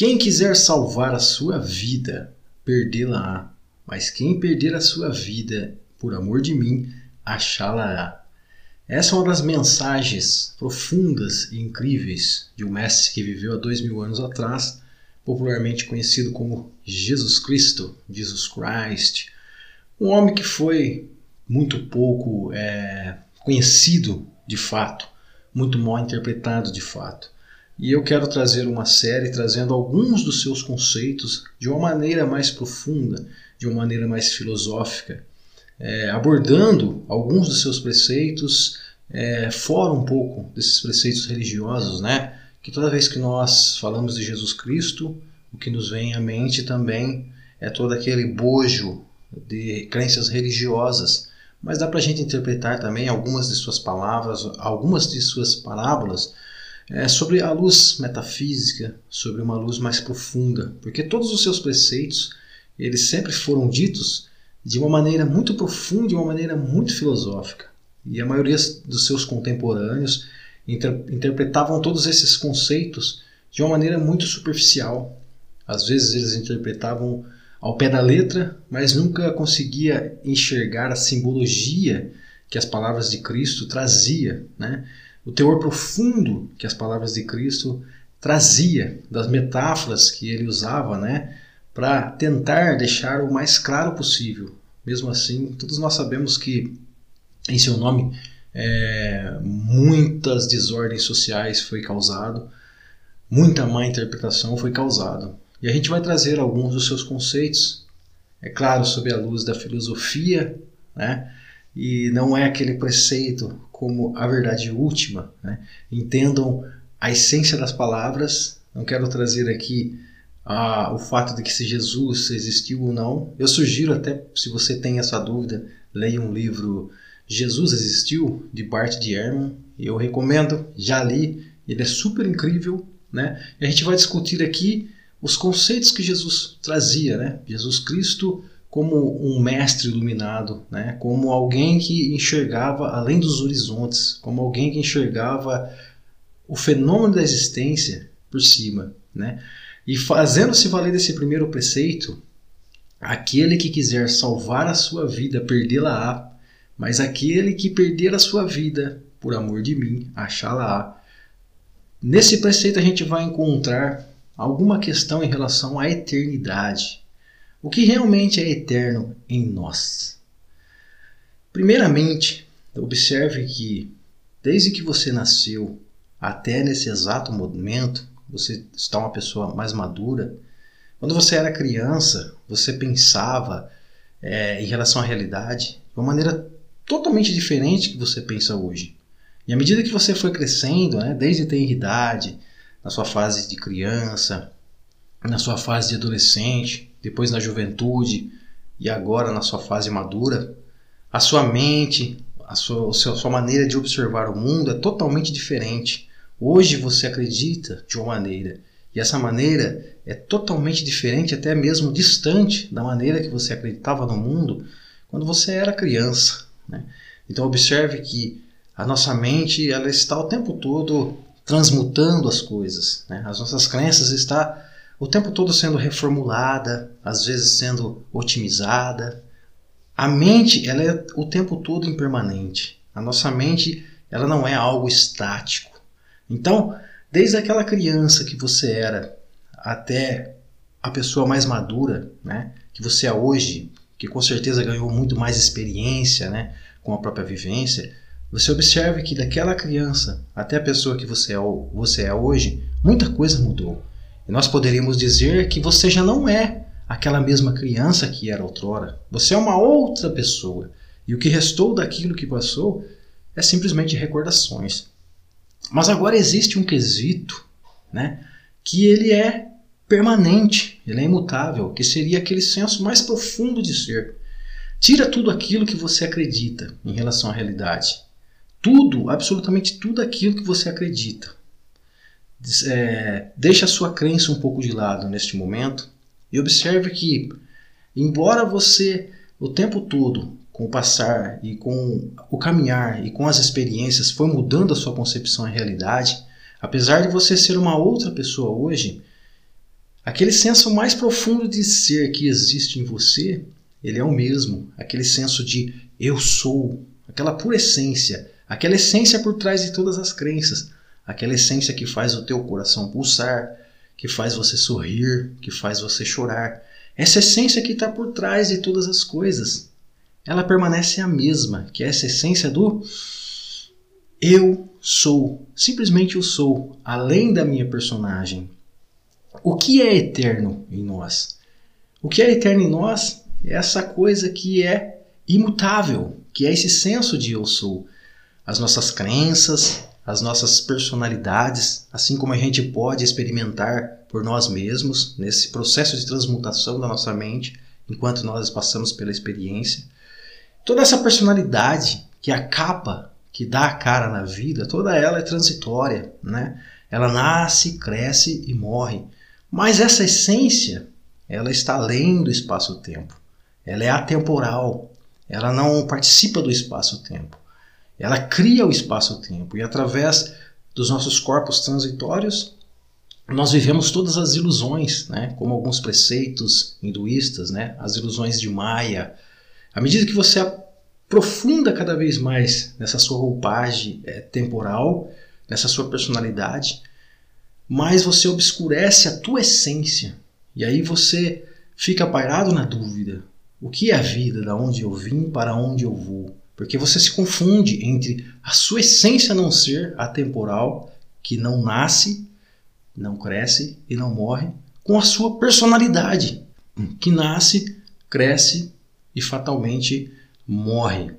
Quem quiser salvar a sua vida, perdê-la-á. Mas quem perder a sua vida por amor de mim, achá-la-á. Essa é uma das mensagens profundas e incríveis de um mestre que viveu há dois mil anos atrás, popularmente conhecido como Jesus Cristo, Jesus Christ. Um homem que foi muito pouco é, conhecido de fato, muito mal interpretado de fato. E eu quero trazer uma série trazendo alguns dos seus conceitos de uma maneira mais profunda, de uma maneira mais filosófica, é, abordando alguns dos seus preceitos é, fora um pouco desses preceitos religiosos, né? Que toda vez que nós falamos de Jesus Cristo, o que nos vem à mente também é todo aquele bojo de crenças religiosas. Mas dá para a gente interpretar também algumas de suas palavras, algumas de suas parábolas é, sobre a luz metafísica, sobre uma luz mais profunda, porque todos os seus preceitos eles sempre foram ditos de uma maneira muito profunda, de uma maneira muito filosófica. E a maioria dos seus contemporâneos inter interpretavam todos esses conceitos de uma maneira muito superficial. Às vezes eles interpretavam ao pé da letra, mas nunca conseguia enxergar a simbologia que as palavras de Cristo trazia, né? O teor profundo que as palavras de Cristo trazia, das metáforas que ele usava, né, para tentar deixar o mais claro possível. Mesmo assim, todos nós sabemos que em seu nome é, muitas desordens sociais foi causado, muita má interpretação foi causado. E a gente vai trazer alguns dos seus conceitos, é claro, sob a luz da filosofia, né? E não é aquele preceito como a verdade última. Né? Entendam a essência das palavras. Não quero trazer aqui ah, o fato de que se Jesus existiu ou não. Eu sugiro até, se você tem essa dúvida, leia um livro Jesus Existiu, de Bart de Ehrman. Eu recomendo, já li, ele é super incrível. Né? E a gente vai discutir aqui os conceitos que Jesus trazia. Né? Jesus Cristo como um mestre iluminado, né? como alguém que enxergava além dos horizontes, como alguém que enxergava o fenômeno da existência por cima. Né? E fazendo-se valer desse primeiro preceito, aquele que quiser salvar a sua vida, perdê-la-á, mas aquele que perder a sua vida por amor de mim, achá-la-á. Nesse preceito a gente vai encontrar alguma questão em relação à eternidade o que realmente é eterno em nós. Primeiramente, observe que desde que você nasceu até nesse exato momento, você está uma pessoa mais madura. Quando você era criança, você pensava é, em relação à realidade de uma maneira totalmente diferente que você pensa hoje. E à medida que você foi crescendo, né, desde ter idade, na sua fase de criança, na sua fase de adolescente, depois na juventude e agora na sua fase madura, a sua mente, a sua, a sua maneira de observar o mundo é totalmente diferente. Hoje você acredita de uma maneira e essa maneira é totalmente diferente, até mesmo distante da maneira que você acreditava no mundo quando você era criança. Né? Então observe que a nossa mente ela está o tempo todo transmutando as coisas. Né? As nossas crenças estão o tempo todo sendo reformulada, às vezes sendo otimizada. A mente, ela é o tempo todo impermanente. A nossa mente, ela não é algo estático. Então, desde aquela criança que você era até a pessoa mais madura, né, que você é hoje, que com certeza ganhou muito mais experiência, né, com a própria vivência, você observe que daquela criança até a pessoa que você é, você é hoje, muita coisa mudou. E nós poderíamos dizer que você já não é aquela mesma criança que era outrora. Você é uma outra pessoa. E o que restou daquilo que passou é simplesmente recordações. Mas agora existe um quesito, né, que ele é permanente, ele é imutável, que seria aquele senso mais profundo de ser. Tira tudo aquilo que você acredita em relação à realidade. Tudo, absolutamente tudo aquilo que você acredita é, deixe a sua crença um pouco de lado neste momento e observe que, embora você o tempo todo, com o passar e com o caminhar e com as experiências, foi mudando a sua concepção em realidade, apesar de você ser uma outra pessoa hoje, Aquele senso mais profundo de ser que existe em você, ele é o mesmo. Aquele senso de eu sou, aquela pura essência, aquela essência por trás de todas as crenças, aquela essência que faz o teu coração pulsar, que faz você sorrir, que faz você chorar. Essa essência que está por trás de todas as coisas, ela permanece a mesma, que é essa essência do eu sou, simplesmente eu sou, além da minha personagem. O que é eterno em nós? O que é eterno em nós é essa coisa que é imutável, que é esse senso de eu sou. As nossas crenças, as nossas personalidades, assim como a gente pode experimentar por nós mesmos nesse processo de transmutação da nossa mente, enquanto nós passamos pela experiência. Toda essa personalidade que é a capa que dá a cara na vida, toda ela é transitória, né? Ela nasce, cresce e morre. Mas essa essência, ela está além do espaço-tempo. Ela é atemporal. Ela não participa do espaço-tempo. Ela cria o espaço-tempo e através dos nossos corpos transitórios nós vivemos todas as ilusões, né? Como alguns preceitos hinduístas, né? As ilusões de Maya, à medida que você aprofunda cada vez mais nessa sua roupagem é, temporal, nessa sua personalidade, mais você obscurece a tua essência. E aí você fica pairado na dúvida. O que é a vida? Da onde eu vim? Para onde eu vou? Porque você se confunde entre a sua essência não ser atemporal, que não nasce, não cresce e não morre, com a sua personalidade, que nasce, cresce e fatalmente morre.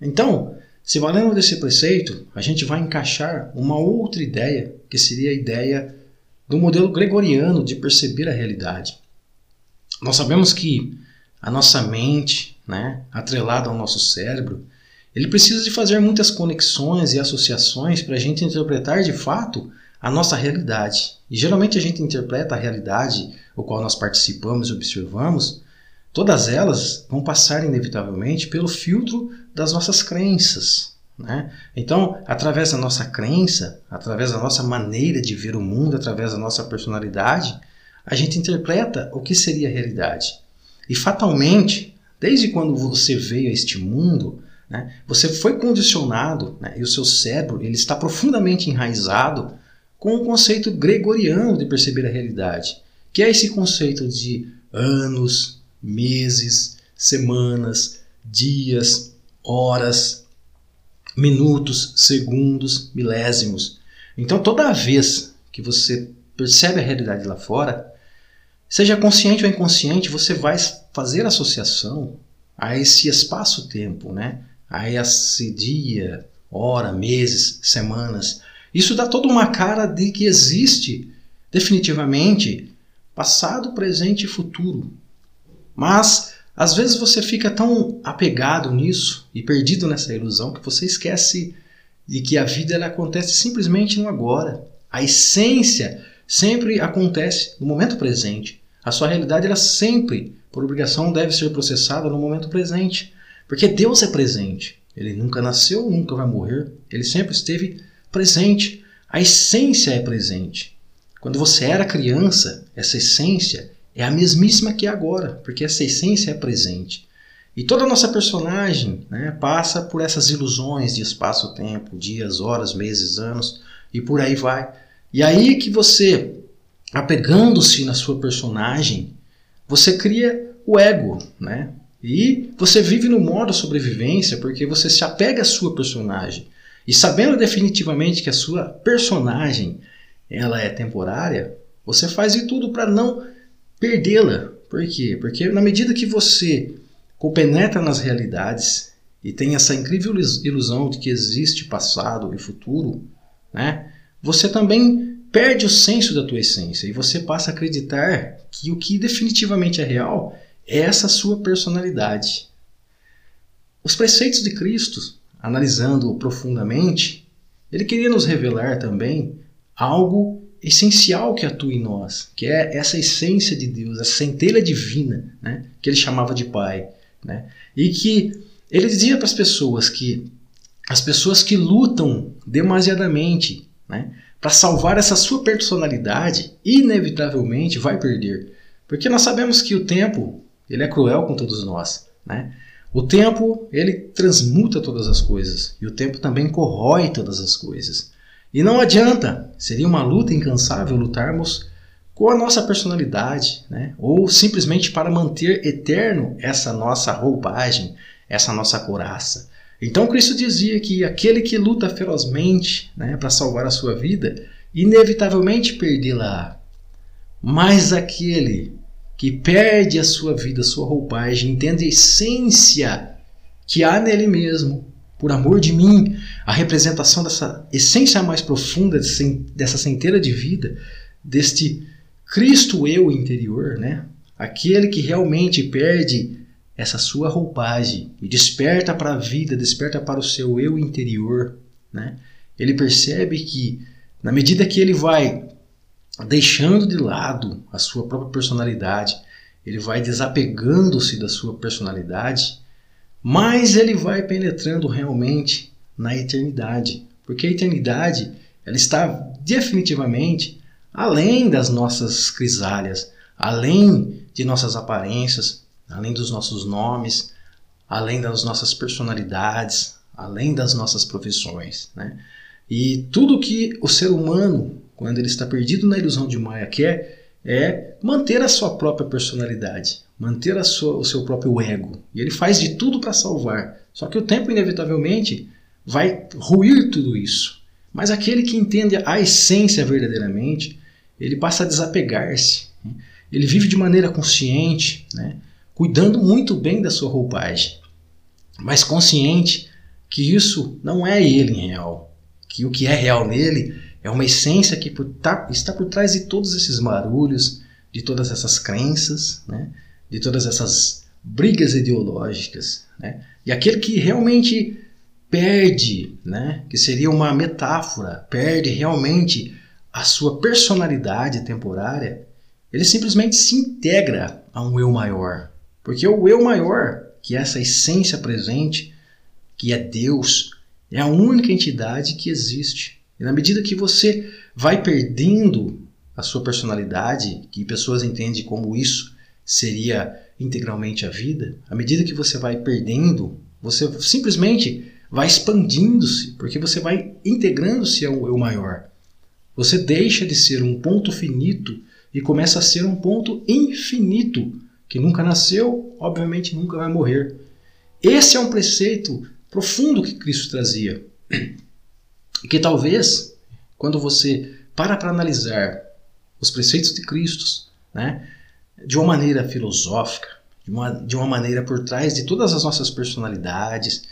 Então, se valendo desse preceito, a gente vai encaixar uma outra ideia, que seria a ideia do modelo gregoriano de perceber a realidade. Nós sabemos que a nossa mente, né, atrelada ao nosso cérebro, ele precisa de fazer muitas conexões e associações para a gente interpretar de fato a nossa realidade. E geralmente a gente interpreta a realidade, o qual nós participamos e observamos, todas elas vão passar inevitavelmente pelo filtro das nossas crenças. Né? Então, através da nossa crença, através da nossa maneira de ver o mundo, através da nossa personalidade, a gente interpreta o que seria a realidade. E fatalmente, desde quando você veio a este mundo, né, você foi condicionado né, e o seu cérebro ele está profundamente enraizado com o conceito gregoriano de perceber a realidade, que é esse conceito de anos, meses, semanas, dias, horas, minutos, segundos, milésimos. Então, toda vez que você percebe a realidade lá fora, seja consciente ou inconsciente, você vai fazer associação a esse espaço-tempo, né? A esse dia, hora, meses, semanas. Isso dá toda uma cara de que existe definitivamente passado, presente e futuro. Mas às vezes você fica tão apegado nisso e perdido nessa ilusão que você esquece de que a vida ela acontece simplesmente no agora. A essência sempre acontece no momento presente. A sua realidade ela sempre, por obrigação, deve ser processada no momento presente, porque Deus é presente. Ele nunca nasceu, nunca vai morrer. Ele sempre esteve presente. A essência é presente. Quando você era criança, essa essência é a mesmíssima que é agora, porque essa essência é presente. E toda a nossa personagem né, passa por essas ilusões de espaço-tempo, dias, horas, meses, anos e por aí vai. E aí que você, apegando-se na sua personagem, você cria o ego, né? E você vive no modo sobrevivência porque você se apega à sua personagem. E sabendo definitivamente que a sua personagem ela é temporária, você faz de tudo para não perdê-la. Por quê? Porque na medida que você compenetra nas realidades e tem essa incrível ilusão de que existe passado e futuro, né? Você também perde o senso da tua essência e você passa a acreditar que o que definitivamente é real essa sua personalidade. Os preceitos de Cristo, analisando profundamente, ele queria nos revelar também algo essencial que atua em nós, que é essa essência de Deus, a centelha divina, né, que ele chamava de Pai, né, e que ele dizia para as pessoas que as pessoas que lutam demasiadamente, né, para salvar essa sua personalidade, inevitavelmente vai perder. Porque nós sabemos que o tempo, ele é cruel com todos nós, né? O tempo, ele transmuta todas as coisas, e o tempo também corrói todas as coisas. E não adianta, seria uma luta incansável lutarmos com a nossa personalidade, né? ou simplesmente para manter eterno essa nossa roupagem, essa nossa coraça. Então Cristo dizia que aquele que luta ferozmente né, para salvar a sua vida, inevitavelmente perdê-la. Mas aquele que perde a sua vida, a sua roupagem, entende a essência que há nele mesmo, por amor de mim, a representação dessa essência mais profunda dessa centelha de vida, deste Cristo eu interior, né? Aquele que realmente perde essa sua roupagem e desperta para a vida, desperta para o seu eu interior, né? Ele percebe que na medida que ele vai deixando de lado a sua própria personalidade, ele vai desapegando-se da sua personalidade, mais ele vai penetrando realmente na eternidade, porque a eternidade ela está definitivamente além das nossas crisálias, além de nossas aparências, além dos nossos nomes, além das nossas personalidades, além das nossas profissões. Né? E tudo que o ser humano, quando ele está perdido na ilusão de Maia, quer é manter a sua própria personalidade, manter sua, o seu próprio ego. E ele faz de tudo para salvar. Só que o tempo, inevitavelmente, vai ruir tudo isso. Mas aquele que entende a essência verdadeiramente, ele passa a desapegar-se. Né? Ele vive de maneira consciente, né? cuidando muito bem da sua roupagem, mas consciente que isso não é ele em real, que o que é real nele é uma essência que por, tá, está por trás de todos esses barulhos, de todas essas crenças, né? de todas essas brigas ideológicas. Né? E aquele que realmente perde, né? que seria uma metáfora, perde realmente a sua personalidade temporária, ele simplesmente se integra a um eu maior. Porque o eu maior, que é essa essência presente, que é Deus, é a única entidade que existe. E na medida que você vai perdendo a sua personalidade, que pessoas entendem como isso seria integralmente a vida, à medida que você vai perdendo, você simplesmente vai expandindo-se, porque você vai integrando-se ao eu maior. Você deixa de ser um ponto finito e começa a ser um ponto infinito, que nunca nasceu, obviamente nunca vai morrer. Esse é um preceito profundo que Cristo trazia. E que talvez, quando você para para analisar os preceitos de Cristo, né, de uma maneira filosófica, de uma, de uma maneira por trás de todas as nossas personalidades,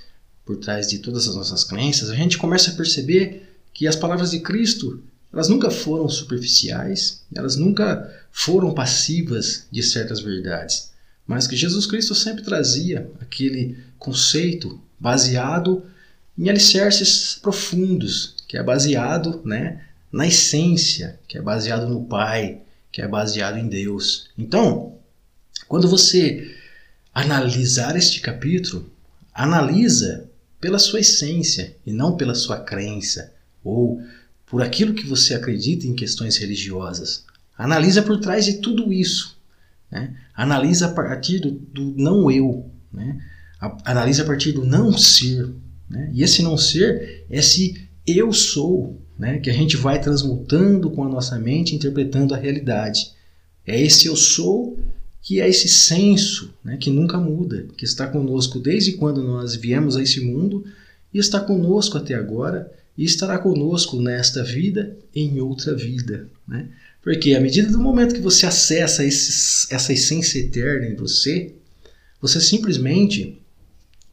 por trás de todas as nossas crenças, a gente começa a perceber que as palavras de Cristo elas nunca foram superficiais, elas nunca foram passivas de certas verdades, mas que Jesus Cristo sempre trazia aquele conceito baseado em alicerces profundos, que é baseado né, na essência, que é baseado no Pai, que é baseado em Deus. Então, quando você analisar este capítulo, analisa pela sua essência e não pela sua crença ou por aquilo que você acredita em questões religiosas. Analisa por trás de tudo isso. Né? Analisa a partir do, do não eu. Né? Analisa a partir do não ser. Né? E esse não ser, esse eu sou, né? que a gente vai transmutando com a nossa mente, interpretando a realidade. É esse eu sou que é esse senso né? que nunca muda, que está conosco desde quando nós viemos a esse mundo e está conosco até agora e estará conosco nesta vida em outra vida. Né? Porque à medida do momento que você acessa essa essência eterna em você, você simplesmente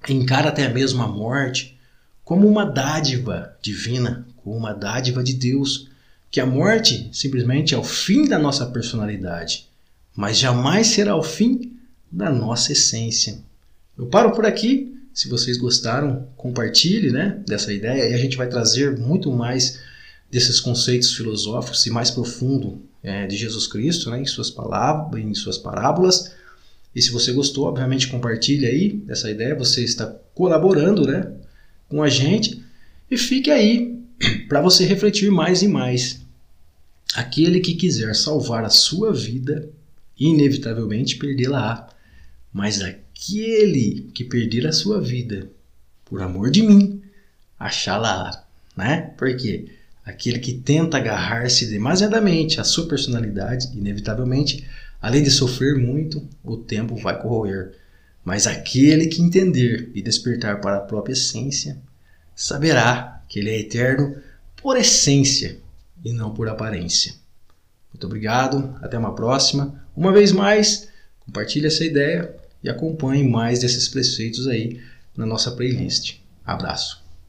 encara até mesmo a morte como uma dádiva divina, como uma dádiva de Deus, que a morte simplesmente é o fim da nossa personalidade, mas jamais será o fim da nossa essência. Eu paro por aqui se vocês gostaram, compartilhe né, dessa ideia e a gente vai trazer muito mais desses conceitos filosóficos e mais profundo é, de Jesus Cristo né, em, suas palavras, em suas parábolas. E se você gostou, obviamente compartilhe aí essa ideia, você está colaborando né, com a gente e fique aí para você refletir mais e mais. Aquele que quiser salvar a sua vida, inevitavelmente perdê-la-á. Mas aquele que perder a sua vida, por amor de mim, achá-la-á. Né? Por quê? Aquele que tenta agarrar-se demasiadamente à sua personalidade, inevitavelmente, além de sofrer muito, o tempo vai corroer. Mas aquele que entender e despertar para a própria essência, saberá que ele é eterno por essência e não por aparência. Muito obrigado, até uma próxima. Uma vez mais, compartilhe essa ideia e acompanhe mais desses preceitos aí na nossa playlist. Abraço.